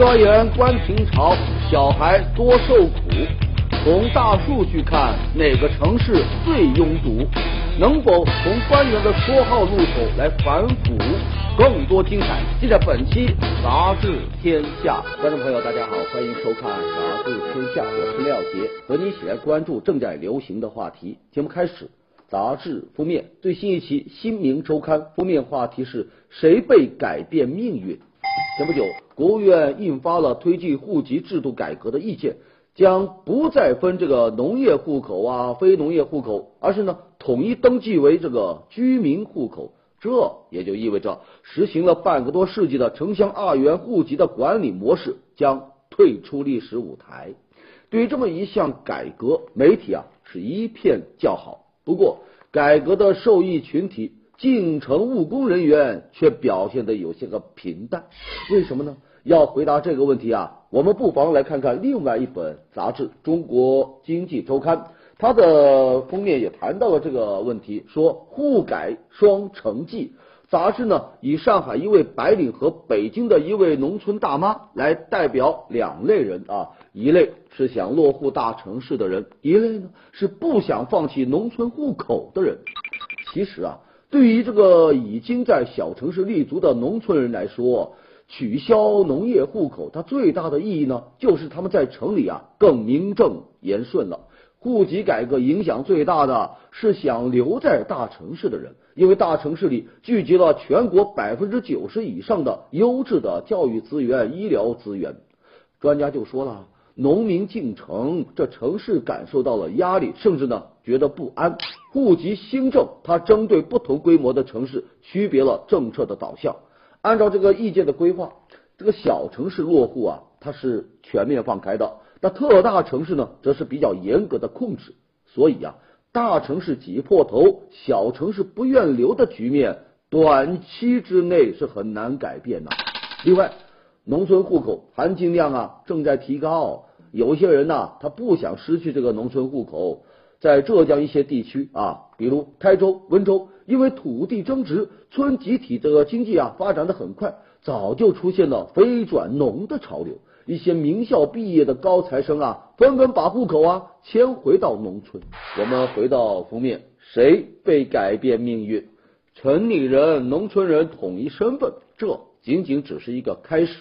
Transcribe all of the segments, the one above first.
幼儿园关停潮，小孩多受苦。从大数据看，哪个城市最拥堵？能否从官员的说号入手来反腐？更多精彩尽在本期《杂志天下》。观众朋友，大家好，欢迎收看《杂志天下》，我是廖杰，和你一起来关注正在流行的话题。节目开始，杂志封面最新一期《新民周刊》封面话题是谁被改变命运？前不久，国务院印发了推进户籍制度改革的意见。将不再分这个农业户口啊、非农业户口，而是呢统一登记为这个居民户口。这也就意味着，实行了半个多世纪的城乡二元户籍的管理模式将退出历史舞台。对于这么一项改革，媒体啊是一片叫好。不过，改革的受益群体进城务工人员却表现的有些个平淡。为什么呢？要回答这个问题啊，我们不妨来看看另外一本杂志《中国经济周刊》，它的封面也谈到了这个问题，说沪改双城记。杂志呢以上海一位白领和北京的一位农村大妈来代表两类人啊，一类是想落户大城市的人，一类呢是不想放弃农村户口的人。其实啊，对于这个已经在小城市立足的农村人来说，取消农业户口，它最大的意义呢，就是他们在城里啊更名正言顺了。户籍改革影响最大的是想留在大城市的人，因为大城市里聚集了全国百分之九十以上的优质的教育资源、医疗资源。专家就说了，农民进城，这城市感受到了压力，甚至呢觉得不安。户籍新政，它针对不同规模的城市，区别了政策的导向。按照这个意见的规划，这个小城市落户啊，它是全面放开的；那特大城市呢，则是比较严格的控制。所以啊，大城市挤破头，小城市不愿留的局面，短期之内是很难改变的。另外，农村户口含金量啊正在提高，有些人呢，他不想失去这个农村户口。在浙江一些地区啊，比如台州、温州，因为土地增值，村集体这个经济啊发展的很快，早就出现了非转农的潮流。一些名校毕业的高材生啊，纷纷把户口啊迁回到农村。我们回到封面，谁被改变命运？城里人、农村人统一身份，这仅仅只是一个开始。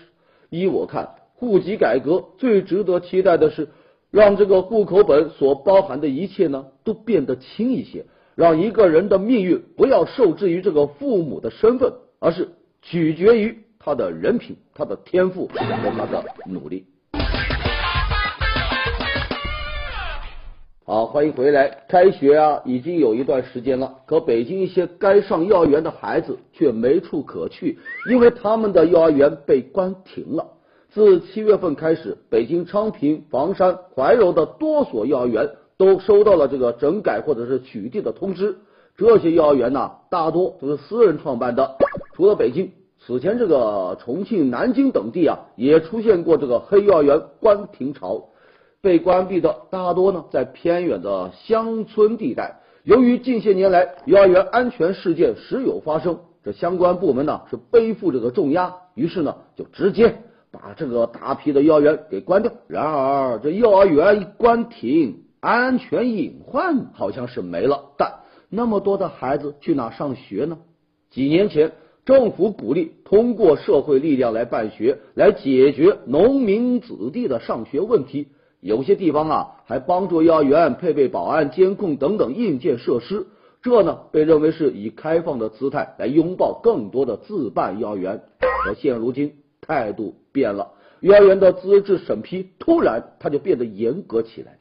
依我看，户籍改革最值得期待的是。让这个户口本所包含的一切呢，都变得轻一些，让一个人的命运不要受制于这个父母的身份，而是取决于他的人品、他的天赋和他的努力。好，欢迎回来。开学啊，已经有一段时间了，可北京一些该上幼儿园的孩子却没处可去，因为他们的幼儿园被关停了。自七月份开始，北京昌平、房山、怀柔的多所幼儿园都收到了这个整改或者是取缔的通知。这些幼儿园呢，大多都是私人创办的。除了北京，此前这个重庆、南京等地啊，也出现过这个黑幼儿园关停潮。被关闭的大多呢，在偏远的乡村地带。由于近些年来幼儿园安全事件时有发生，这相关部门呢是背负这个重压，于是呢就直接。把这个大批的幼儿园给关掉。然而，这幼儿园一关停，安全隐患好像是没了。但那么多的孩子去哪上学呢？几年前，政府鼓励通过社会力量来办学，来解决农民子弟的上学问题。有些地方啊，还帮助幼儿园配备保安、监控等等硬件设施。这呢，被认为是以开放的姿态来拥抱更多的自办幼儿园。可现如今，态度变了，幼儿园的资质审批突然它就变得严格起来。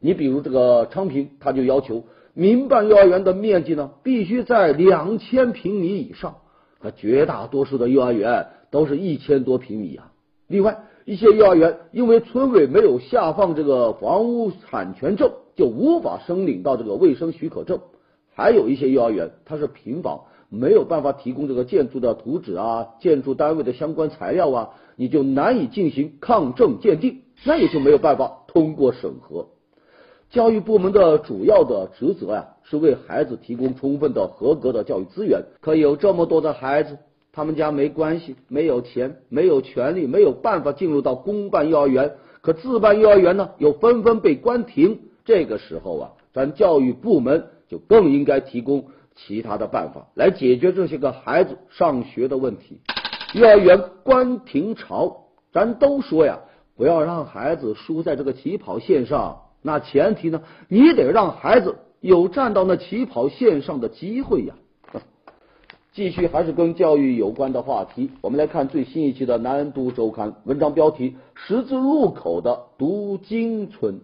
你比如这个昌平，他就要求民办幼儿园的面积呢必须在两千平米以上，可绝大多数的幼儿园都是一千多平米啊。另外一些幼儿园因为村委没有下放这个房屋产权证，就无法申领到这个卫生许可证。还有一些幼儿园它是平房。没有办法提供这个建筑的图纸啊，建筑单位的相关材料啊，你就难以进行抗震鉴定，那也就没有办法通过审核。教育部门的主要的职责呀，是为孩子提供充分的合格的教育资源。可有这么多的孩子，他们家没关系，没有钱，没有权利，没有办法进入到公办幼儿园，可自办幼儿园呢又纷纷被关停。这个时候啊，咱教育部门就更应该提供其他的办法来解决这些个孩子上学的问题。幼儿园关停潮，咱都说呀，不要让孩子输在这个起跑线上。那前提呢，你得让孩子有站到那起跑线上的机会呀。继续还是跟教育有关的话题，我们来看最新一期的《南都周刊》文章标题：十字路口的读经村。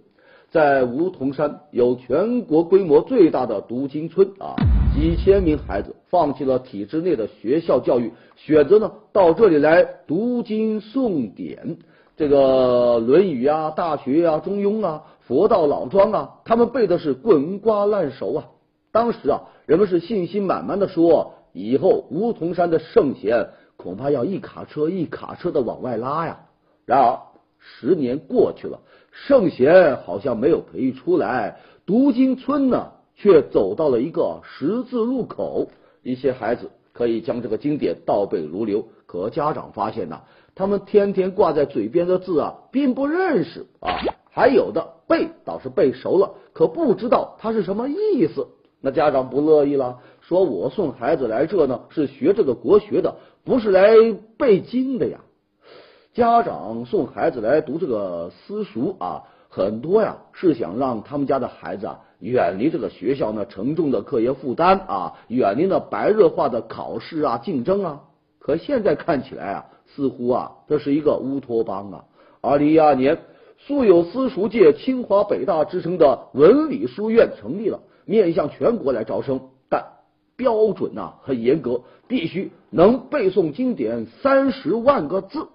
在梧桐山有全国规模最大的读经村啊，几千名孩子放弃了体制内的学校教育，选择呢到这里来读经诵典。这个《论语》啊、《大学》啊、《中庸》啊、《佛道老庄》啊，他们背的是滚瓜烂熟啊。当时啊，人们是信心满满的说，以后梧桐山的圣贤恐怕要一卡车一卡车的往外拉呀。然而十年过去了。圣贤好像没有培育出来，读经村呢却走到了一个十字路口。一些孩子可以将这个经典倒背如流，可家长发现呢，他们天天挂在嘴边的字啊，并不认识啊。还有的背倒是背熟了，可不知道它是什么意思。那家长不乐意了，说我送孩子来这呢，是学这个国学的，不是来背经的呀。家长送孩子来读这个私塾啊，很多呀是想让他们家的孩子啊远离这个学校呢沉重的课业负担啊，远离那白热化的考试啊竞争啊。可现在看起来啊，似乎啊这是一个乌托邦啊。二零一二年，素有私塾界清华北大之称的文理书院成立了，面向全国来招生，但标准呐很严格，必须能背诵经典三十万个字。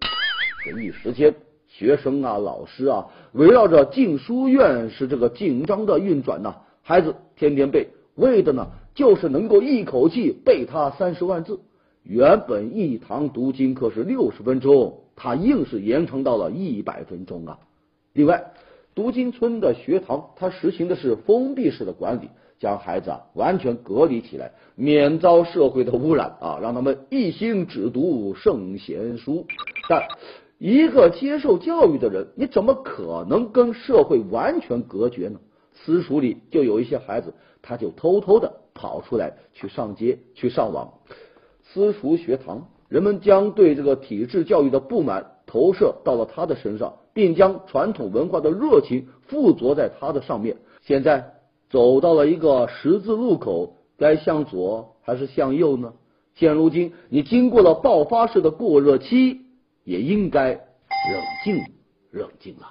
这一时间，学生啊、老师啊，围绕着进书院是这个紧张的运转呐。孩子天天背，为的呢就是能够一口气背他三十万字。原本一堂读经课是六十分钟，他硬是延长到了一百分钟啊。另外，读经村的学堂，它实行的是封闭式的管理，将孩子啊完全隔离起来，免遭社会的污染啊，让他们一心只读圣贤书。但一个接受教育的人，你怎么可能跟社会完全隔绝呢？私塾里就有一些孩子，他就偷偷的跑出来去上街去上网。私塾学堂，人们将对这个体制教育的不满投射到了他的身上，并将传统文化的热情附着在它的上面。现在走到了一个十字路口，该向左还是向右呢？现如今，你经过了爆发式的过热期。也应该冷静冷静了。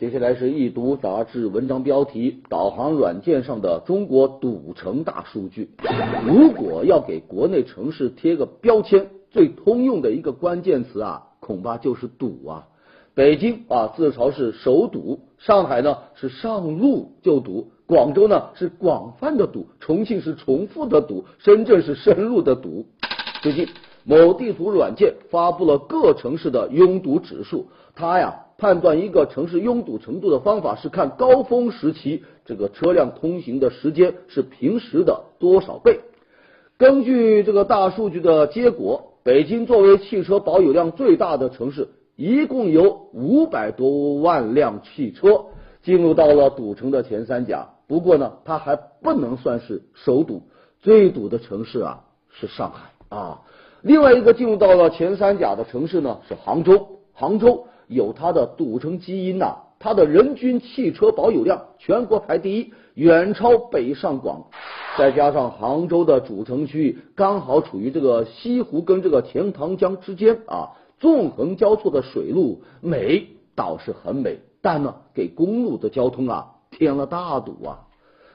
接下来是易读杂志文章标题：导航软件上的中国赌城大数据。如果要给国内城市贴个标签，最通用的一个关键词啊，恐怕就是堵啊。北京啊自嘲是首堵，上海呢是上路就堵，广州呢是广泛的堵，重庆是重复的堵，深圳是深入的堵。最近，某地图软件发布了各城市的拥堵指数。它呀，判断一个城市拥堵程度的方法是看高峰时期这个车辆通行的时间是平时的多少倍。根据这个大数据的结果，北京作为汽车保有量最大的城市，一共有五百多万辆汽车进入到了堵城的前三甲。不过呢，它还不能算是首堵，最堵的城市啊是上海。啊，另外一个进入到了前三甲的城市呢是杭州，杭州有它的堵城基因呐，它的人均汽车保有量全国排第一，远超北上广，再加上杭州的主城区刚好处于这个西湖跟这个钱塘江之间啊，纵横交错的水路美倒是很美，但呢给公路的交通啊添了大堵啊。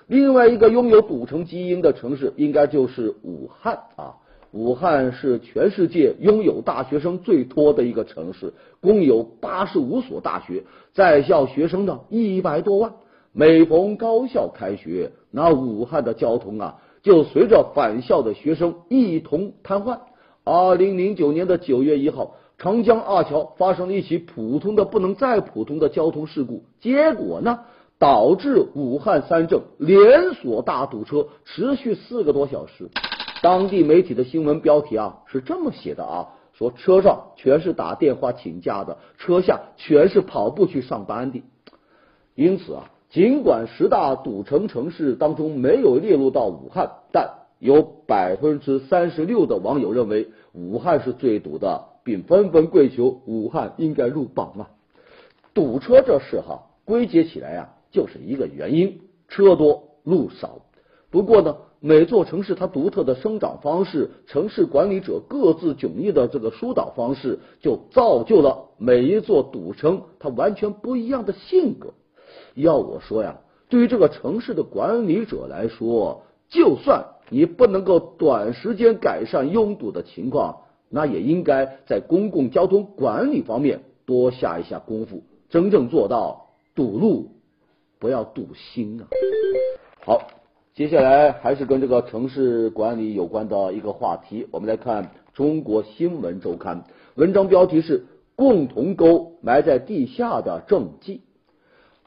另外一个拥有堵城基因的城市应该就是武汉啊。武汉是全世界拥有大学生最多的一个城市，共有八十五所大学，在校学生呢一百多万。每逢高校开学，那武汉的交通啊，就随着返校的学生一同瘫痪。二零零九年的九月一号，长江二桥发生了一起普通的不能再普通的交通事故，结果呢，导致武汉三镇连锁大堵车，持续四个多小时。当地媒体的新闻标题啊是这么写的啊，说车上全是打电话请假的，车下全是跑步去上班的。因此啊，尽管十大堵城城市当中没有列入到武汉，但有百分之三十六的网友认为武汉是最堵的，并纷纷跪求武汉应该入榜啊。堵车这事哈，归结起来呀，就是一个原因：车多路少。不过呢。每座城市它独特的生长方式，城市管理者各自迥异的这个疏导方式，就造就了每一座赌城它完全不一样的性格。要我说呀，对于这个城市的管理者来说，就算你不能够短时间改善拥堵的情况，那也应该在公共交通管理方面多下一下功夫，真正做到堵路不要堵心啊。好。接下来还是跟这个城市管理有关的一个话题，我们来看《中国新闻周刊》文章标题是“共同沟埋在地下的政绩”。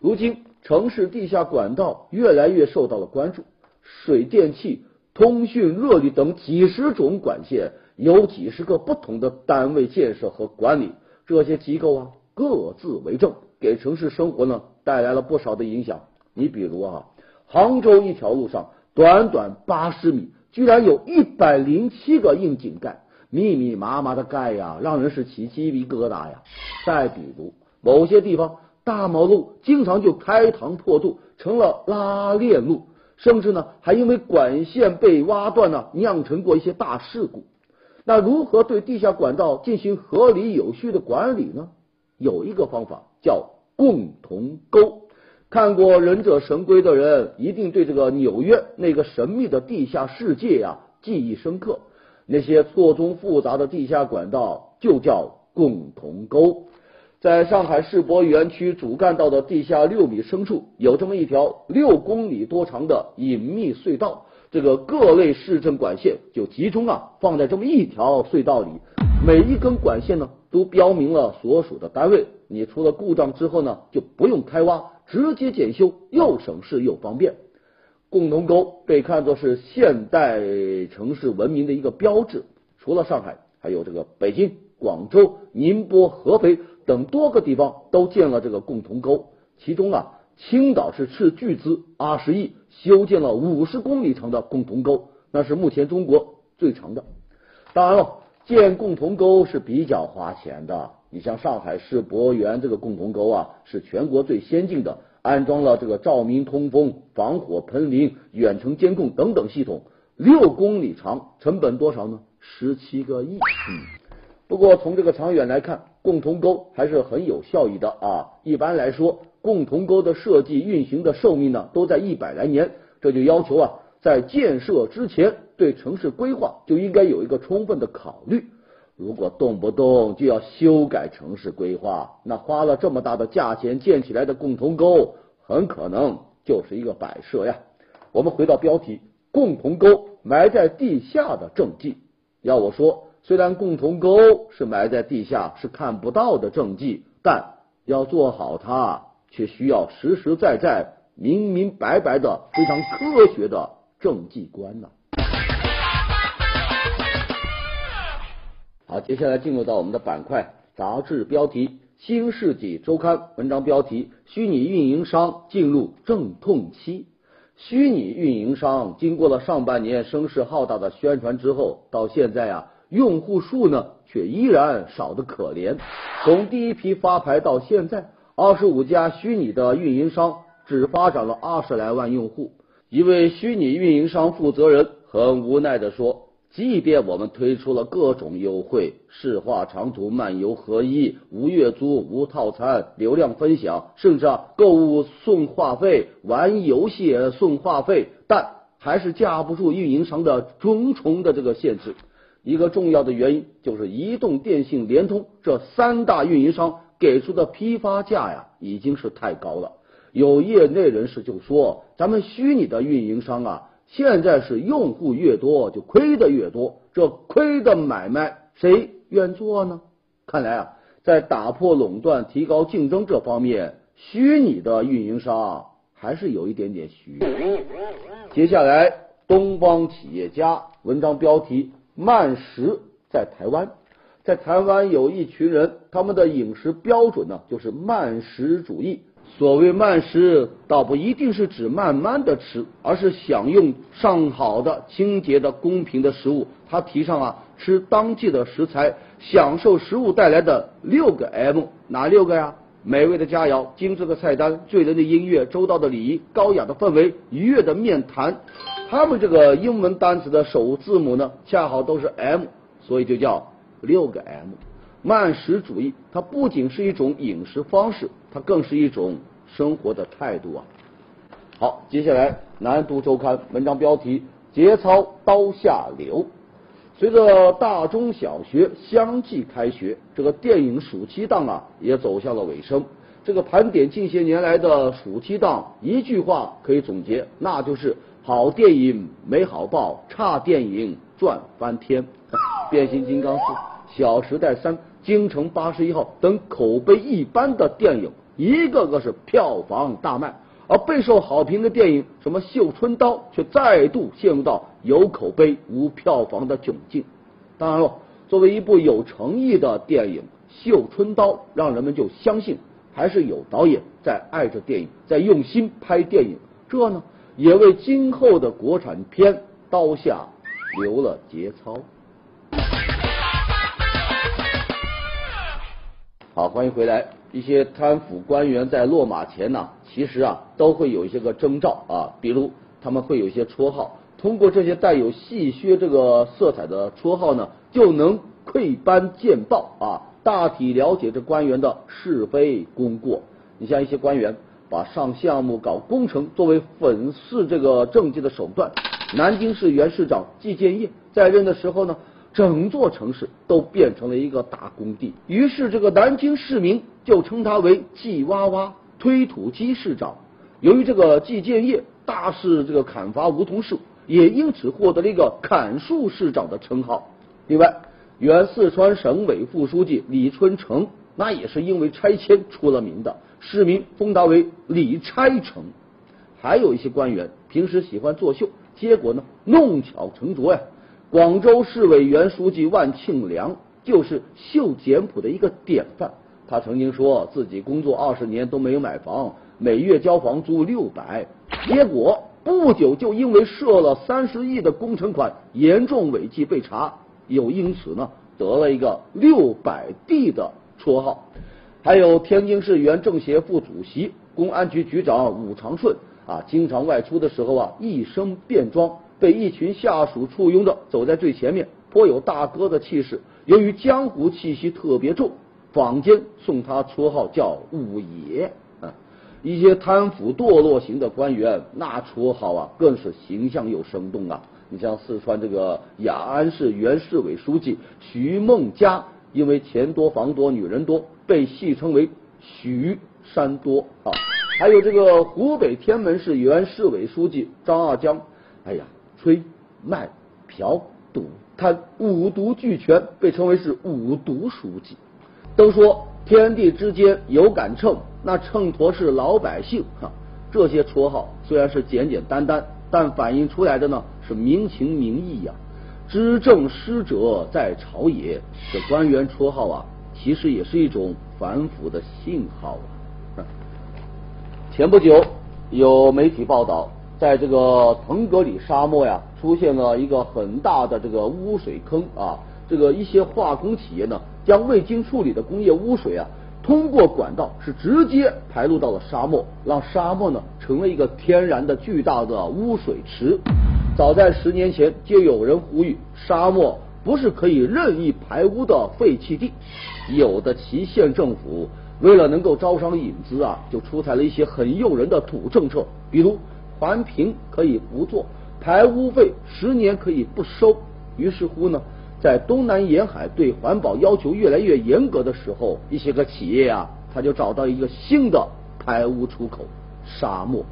如今，城市地下管道越来越受到了关注，水电气、通讯、热力等几十种管线，有几十个不同的单位建设和管理，这些机构啊各自为政，给城市生活呢带来了不少的影响。你比如啊。杭州一条路上，短短八十米，居然有一百零七个窨井盖，密密麻麻的盖呀，让人是起鸡皮疙瘩呀。再比如，某些地方大马路经常就开膛破肚，成了拉链路，甚至呢还因为管线被挖断呢，酿成过一些大事故。那如何对地下管道进行合理有序的管理呢？有一个方法叫共同沟。看过《忍者神龟》的人，一定对这个纽约那个神秘的地下世界呀记忆深刻。那些错综复杂的地下管道就叫共同沟。在上海世博园区主干道的地下六米深处，有这么一条六公里多长的隐秘隧道。这个各类市政管线就集中啊放在这么一条隧道里，每一根管线呢都标明了所属的单位。你出了故障之后呢，就不用开挖。直接检修，又省事又方便。共同沟被看作是现代城市文明的一个标志。除了上海，还有这个北京、广州、宁波、合肥等多个地方都建了这个共同沟。其中啊，青岛是斥巨资二十亿修建了五十公里长的共同沟，那是目前中国最长的。当然了，建共同沟是比较花钱的。你像上海世博园这个共同沟啊，是全国最先进的，安装了这个照明、通风、防火、喷淋、远程监控等等系统，六公里长，成本多少呢？十七个亿。嗯，不过从这个长远来看，共同沟还是很有效益的啊。一般来说，共同沟的设计运行的寿命呢，都在一百来年，这就要求啊，在建设之前，对城市规划就应该有一个充分的考虑。如果动不动就要修改城市规划，那花了这么大的价钱建起来的共同沟，很可能就是一个摆设呀。我们回到标题：共同沟埋在地下的政绩。要我说，虽然共同沟是埋在地下，是看不到的政绩，但要做好它，却需要实实在在、明明白白的、非常科学的政绩观呢。接下来进入到我们的板块杂志标题《新世纪周刊》文章标题：虚拟运营商进入阵痛期。虚拟运营商经过了上半年声势浩大的宣传之后，到现在啊，用户数呢却依然少得可怜。从第一批发牌到现在，二十五家虚拟的运营商只发展了二十来万用户。一位虚拟运营商负责人很无奈地说。即便我们推出了各种优惠，市话长途漫游合一、无月租、无套餐、流量分享，甚至啊购物送话费、玩游戏送话费，但还是架不住运营商的重重的这个限制。一个重要的原因就是移动、电信、联通这三大运营商给出的批发价呀，已经是太高了。有业内人士就说，咱们虚拟的运营商啊。现在是用户越多就亏的越多，这亏的买卖谁愿做呢？看来啊，在打破垄断、提高竞争这方面，虚拟的运营商还是有一点点虚。接下来，东方企业家文章标题：慢食在台湾。在台湾有一群人，他们的饮食标准呢，就是慢食主义。所谓慢食，倒不一定是指慢慢的吃，而是享用上好的、清洁的、公平的食物。他提倡啊，吃当季的食材，享受食物带来的六个 M，哪六个呀？美味的佳肴、精致的菜单、醉人的音乐、周到的礼仪、高雅的氛围、愉悦的面谈。他们这个英文单词的首字母呢，恰好都是 M，所以就叫六个 M。慢食主义，它不仅是一种饮食方式，它更是一种生活的态度啊。好，接下来南都周刊文章标题：节操刀下流。随着大中小学相继开学，这个电影暑期档啊也走向了尾声。这个盘点近些年来的暑期档，一句话可以总结，那就是好电影没好报，差电影赚翻天。变形金刚四、小时代三。京城八十一号等口碑一般的电影，一个个是票房大卖，而备受好评的电影，什么《绣春刀》，却再度陷入到有口碑无票房的窘境。当然了，作为一部有诚意的电影，《绣春刀》让人们就相信还是有导演在爱着电影，在用心拍电影。这呢，也为今后的国产片刀下留了节操。好，欢迎回来。一些贪腐官员在落马前呢，其实啊都会有一些个征兆啊，比如他们会有一些绰号，通过这些带有戏谑这个色彩的绰号呢，就能窥斑见豹啊，大体了解这官员的是非功过。你像一些官员把上项目、搞工程作为粉饰这个政绩的手段。南京市原市长季建业在任的时候呢。整座城市都变成了一个大工地，于是这个南京市民就称他为“季娃娃”推土机市长。由于这个季建业大肆这个砍伐梧桐树，也因此获得了一个“砍树市长”的称号。另外，原四川省委副书记李春城，那也是因为拆迁出了名的，市民封他为“李拆城”。还有一些官员平时喜欢作秀，结果呢，弄巧成拙呀。广州市委原书记万庆良就是秀简朴的一个典范。他曾经说自己工作二十年都没有买房，每月交房租六百，结果不久就因为涉了三十亿的工程款，严重违纪被查，又因此呢得了一个“六百地的绰号。还有天津市原政协副主席、公安局局长武长顺啊，经常外出的时候啊，一身便装。被一群下属簇拥着走在最前面，颇有大哥的气势。由于江湖气息特别重，坊间送他绰号叫“五爷”。啊，一些贪腐堕落型的官员，那绰号啊更是形象又生动啊。你像四川这个雅安市原市委书记徐梦佳，因为钱多房多女人多，被戏称为“徐山多”啊。还有这个湖北天门市原市委书记张二江，哎呀。吹、卖、嫖、赌、贪，五毒俱全，被称为是五毒书记。都说天地之间有杆秤，那秤砣是老百姓哈。这些绰号虽然是简简单单，但反映出来的呢是民情民意呀。知政失者在朝野，这官员绰号啊，其实也是一种反腐的信号啊。前不久有媒体报道。在这个腾格里沙漠呀，出现了一个很大的这个污水坑啊。这个一些化工企业呢，将未经处理的工业污水啊，通过管道是直接排入到了沙漠，让沙漠呢成了一个天然的巨大的污水池。早在十年前，就有人呼吁，沙漠不是可以任意排污的废弃地。有的旗县政府为了能够招商引资啊，就出台了一些很诱人的土政策，比如。环评可以不做，排污费十年可以不收。于是乎呢，在东南沿海对环保要求越来越严格的时候，一些个企业啊，他就找到一个新的排污出口——沙漠。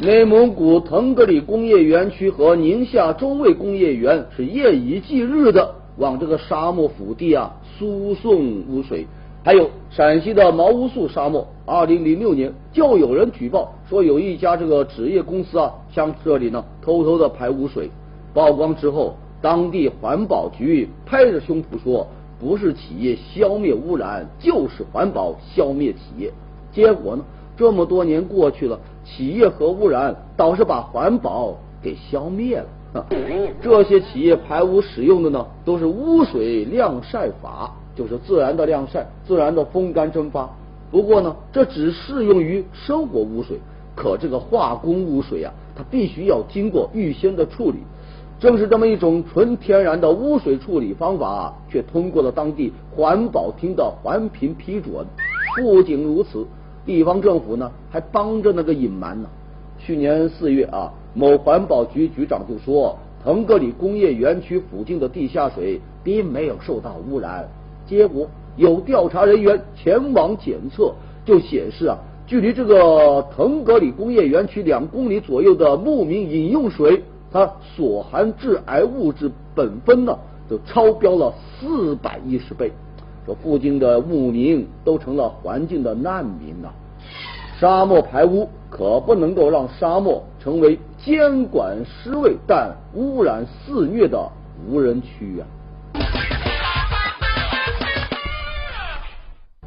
内蒙古腾格里工业园区和宁夏中卫工业园是夜以继日的往这个沙漠腹地啊输送污水，还有陕西的毛乌素沙漠，二零零六年就有人举报说有一家这个纸业公司啊，向这里呢偷偷的排污水。曝光之后，当地环保局拍着胸脯说，不是企业消灭污染，就是环保消灭企业。结果呢，这么多年过去了，企业和污染倒是把环保给消灭了。这些企业排污使用的呢，都是污水晾晒法，就是自然的晾晒、自然的风干蒸发。不过呢，这只适用于生活污水，可这个化工污水啊，它必须要经过预先的处理。正是这么一种纯天然的污水处理方法，却通过了当地环保厅的环评批准。不仅如此，地方政府呢还帮着那个隐瞒呢。去年四月啊，某环保局局长就说，腾格里工业园区附近的地下水并没有受到污染。结果有调查人员前往检测，就显示啊，距离这个腾格里工业园区两公里左右的牧民饮用水。它所含致癌物质苯酚呢，就超标了四百一十倍。这附近的牧民都成了环境的难民呐。沙漠排污可不能够让沙漠成为监管失位但污染肆虐的无人区啊。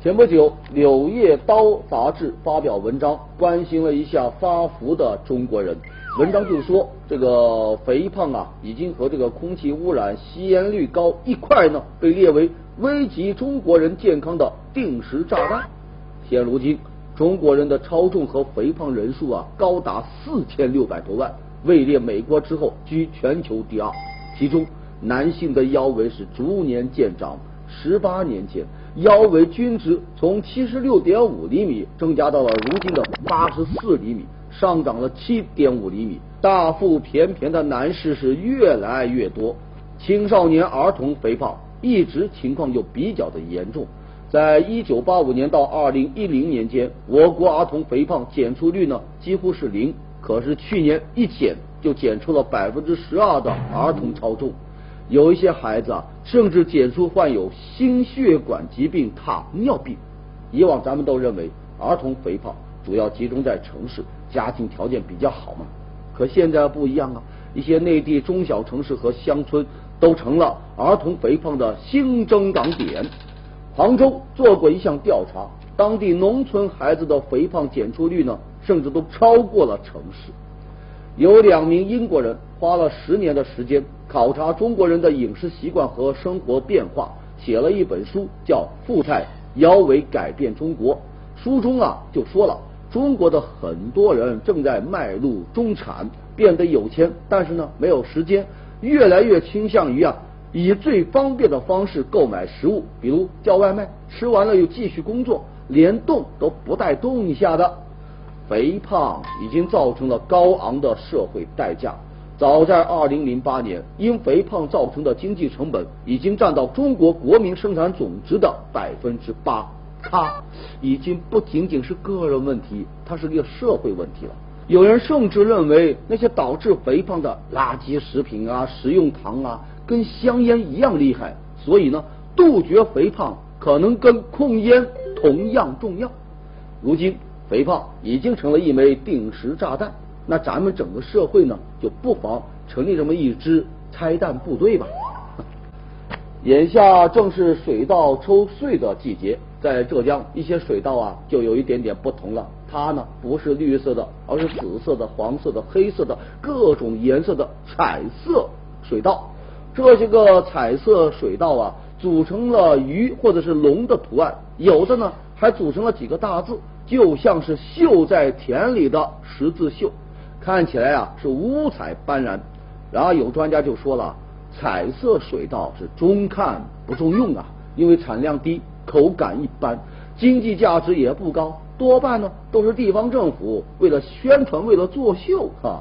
前不久，《柳叶刀》杂志发表文章，关心了一下发福的中国人。文章就说，这个肥胖啊，已经和这个空气污染、吸烟率高一块呢，被列为危及中国人健康的定时炸弹。现如今，中国人的超重和肥胖人数啊，高达四千六百多万，位列美国之后，居全球第二。其中，男性的腰围是逐年渐长。十八年前，腰围均值从七十六点五厘米增加到了如今的八十四厘米。上涨了七点五厘米，大腹便便的男士是越来越多，青少年儿童肥胖一直情况就比较的严重。在一九八五年到二零一零年间，我国儿童肥胖检出率呢几乎是零，可是去年一检就检出了百分之十二的儿童超重，有一些孩子啊甚至检出患有心血管疾病、糖尿病。以往咱们都认为儿童肥胖主要集中在城市。家庭条件比较好嘛，可现在不一样啊！一些内地中小城市和乡村都成了儿童肥胖的新增长点。杭州做过一项调查，当地农村孩子的肥胖检出率呢，甚至都超过了城市。有两名英国人花了十年的时间考察中国人的饮食习惯和生活变化，写了一本书，叫《富态腰围改变中国》。书中啊就说了。中国的很多人正在迈入中产，变得有钱，但是呢没有时间，越来越倾向于啊以最方便的方式购买食物，比如叫外卖，吃完了又继续工作，连动都不带动一下的。肥胖已经造成了高昂的社会代价。早在二零零八年，因肥胖造成的经济成本已经占到中国国民生产总值的百分之八。它已经不仅仅是个人问题，它是个社会问题了。有人甚至认为，那些导致肥胖的垃圾食品啊、食用糖啊，跟香烟一样厉害。所以呢，杜绝肥胖可能跟控烟同样重要。如今，肥胖已经成了一枚定时炸弹，那咱们整个社会呢，就不妨成立这么一支拆弹部队吧。眼下正是水稻抽穗的季节。在浙江一些水稻啊，就有一点点不同了。它呢不是绿色的，而是紫色的、黄色的、黑色的各种颜色的彩色水稻。这些个彩色水稻啊，组成了鱼或者是龙的图案，有的呢还组成了几个大字，就像是绣在田里的十字绣，看起来啊是五彩斑斓。然后有专家就说了，彩色水稻是中看不中用啊，因为产量低。口感一般，经济价值也不高，多半呢都是地方政府为了宣传、为了作秀啊。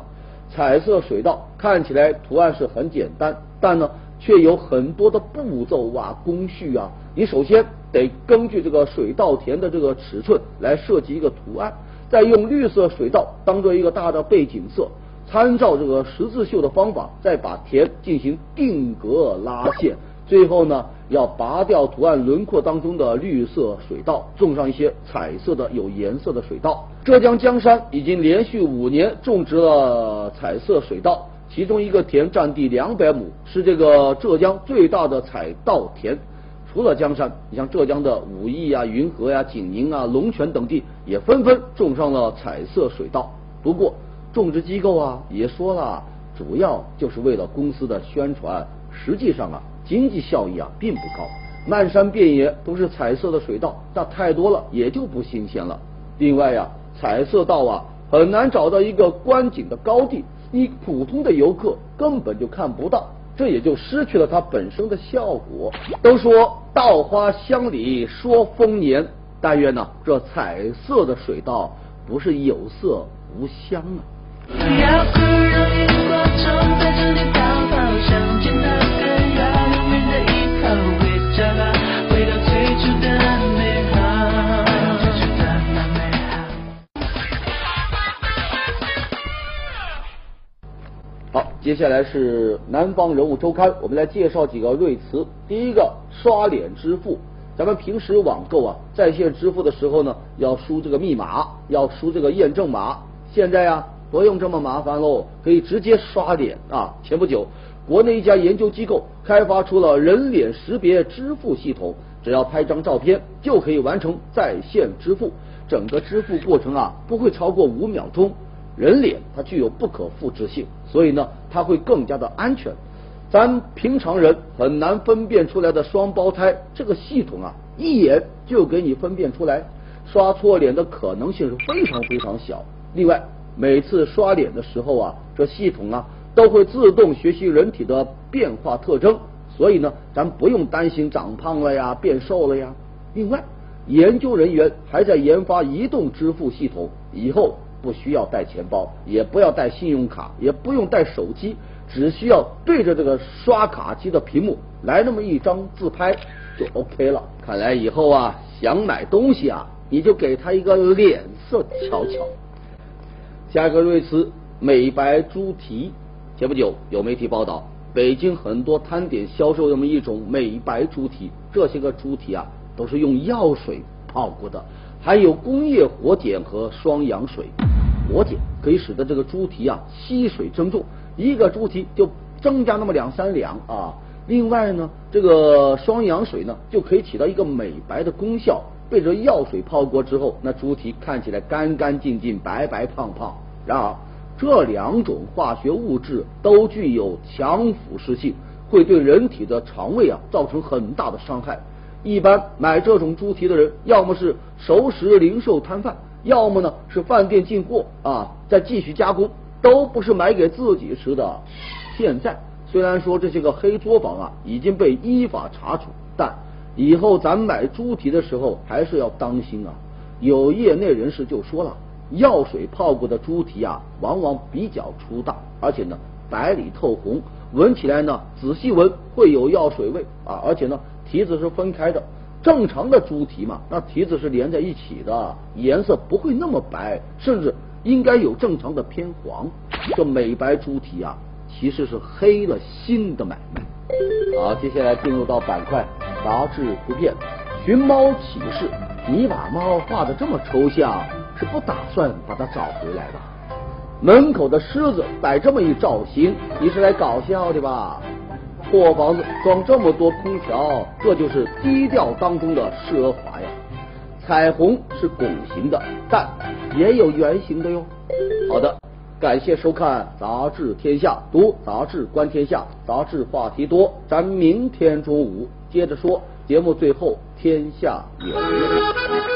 彩色水稻看起来图案是很简单，但呢却有很多的步骤啊、工序啊。你首先得根据这个水稻田的这个尺寸来设计一个图案，再用绿色水稻当做一个大的背景色，参照这个十字绣的方法，再把田进行定格拉线。最后呢，要拔掉图案轮廓当中的绿色水稻，种上一些彩色的有颜色的水稻。浙江江山已经连续五年种植了彩色水稻，其中一个田占地两百亩，是这个浙江最大的彩稻田。除了江山，你像浙江的武义啊、云和呀、景宁啊、龙泉等地也纷纷种上了彩色水稻。不过，种植机构啊也说了，主要就是为了公司的宣传，实际上啊经济效益啊并不高。漫山遍野都是彩色的水稻，那太多了也就不新鲜了。另外呀，彩色稻啊很难找到一个观景的高地，一普通的游客根本就看不到。这也就失去了它本身的效果。都说稻花香里说丰年，但愿呢这彩色的水稻不是有色无香啊。接下来是南方人物周刊，我们来介绍几个瑞词。第一个，刷脸支付。咱们平时网购啊，在线支付的时候呢，要输这个密码，要输这个验证码。现在呀，不用这么麻烦喽，可以直接刷脸啊。前不久，国内一家研究机构开发出了人脸识别支付系统，只要拍张照片就可以完成在线支付，整个支付过程啊不会超过五秒钟。人脸它具有不可复制性，所以呢，它会更加的安全。咱平常人很难分辨出来的双胞胎，这个系统啊，一眼就给你分辨出来，刷错脸的可能性是非常非常小。另外，每次刷脸的时候啊，这系统啊都会自动学习人体的变化特征，所以呢，咱不用担心长胖了呀、变瘦了呀。另外，研究人员还在研发移动支付系统，以后。不需要带钱包，也不要带信用卡，也不用带手机，只需要对着这个刷卡机的屏幕来那么一张自拍就 OK 了。看来以后啊，想买东西啊，你就给他一个脸色瞧瞧。下一个瑞斯，美白猪蹄。前不久有媒体报道，北京很多摊点销售这么一种美白猪蹄，这些个猪蹄啊，都是用药水泡过的。还有工业活碱和双氧水，活碱可以使得这个猪蹄啊吸水增重，一个猪蹄就增加那么两三两啊。另外呢，这个双氧水呢就可以起到一个美白的功效，被这药水泡过之后，那猪蹄看起来干干净净、白白胖胖。然而，这两种化学物质都具有强腐蚀性，会对人体的肠胃啊造成很大的伤害。一般买这种猪蹄的人，要么是熟食零售摊贩，要么呢是饭店进货啊，再继续加工，都不是买给自己吃的。现在虽然说这些个黑作坊啊已经被依法查处，但以后咱买猪蹄的时候还是要当心啊。有业内人士就说了，药水泡过的猪蹄啊，往往比较粗大，而且呢白里透红，闻起来呢仔细闻会有药水味啊，而且呢。蹄子是分开的，正常的猪蹄嘛，那蹄子是连在一起的，颜色不会那么白，甚至应该有正常的偏黄。这美白猪蹄啊，其实是黑了心的买卖。好，接下来进入到板块杂志图片，寻猫启事。你把猫画的这么抽象，是不打算把它找回来吧？门口的狮子摆这么一造型，你是来搞笑的吧？破房子装这么多空调，这就是低调当中的奢华呀！彩虹是拱形的，但也有圆形的哟。好的，感谢收看《杂志天下》，读杂志观天下，杂志话题多。咱明天中午接着说。节目最后，天下有约。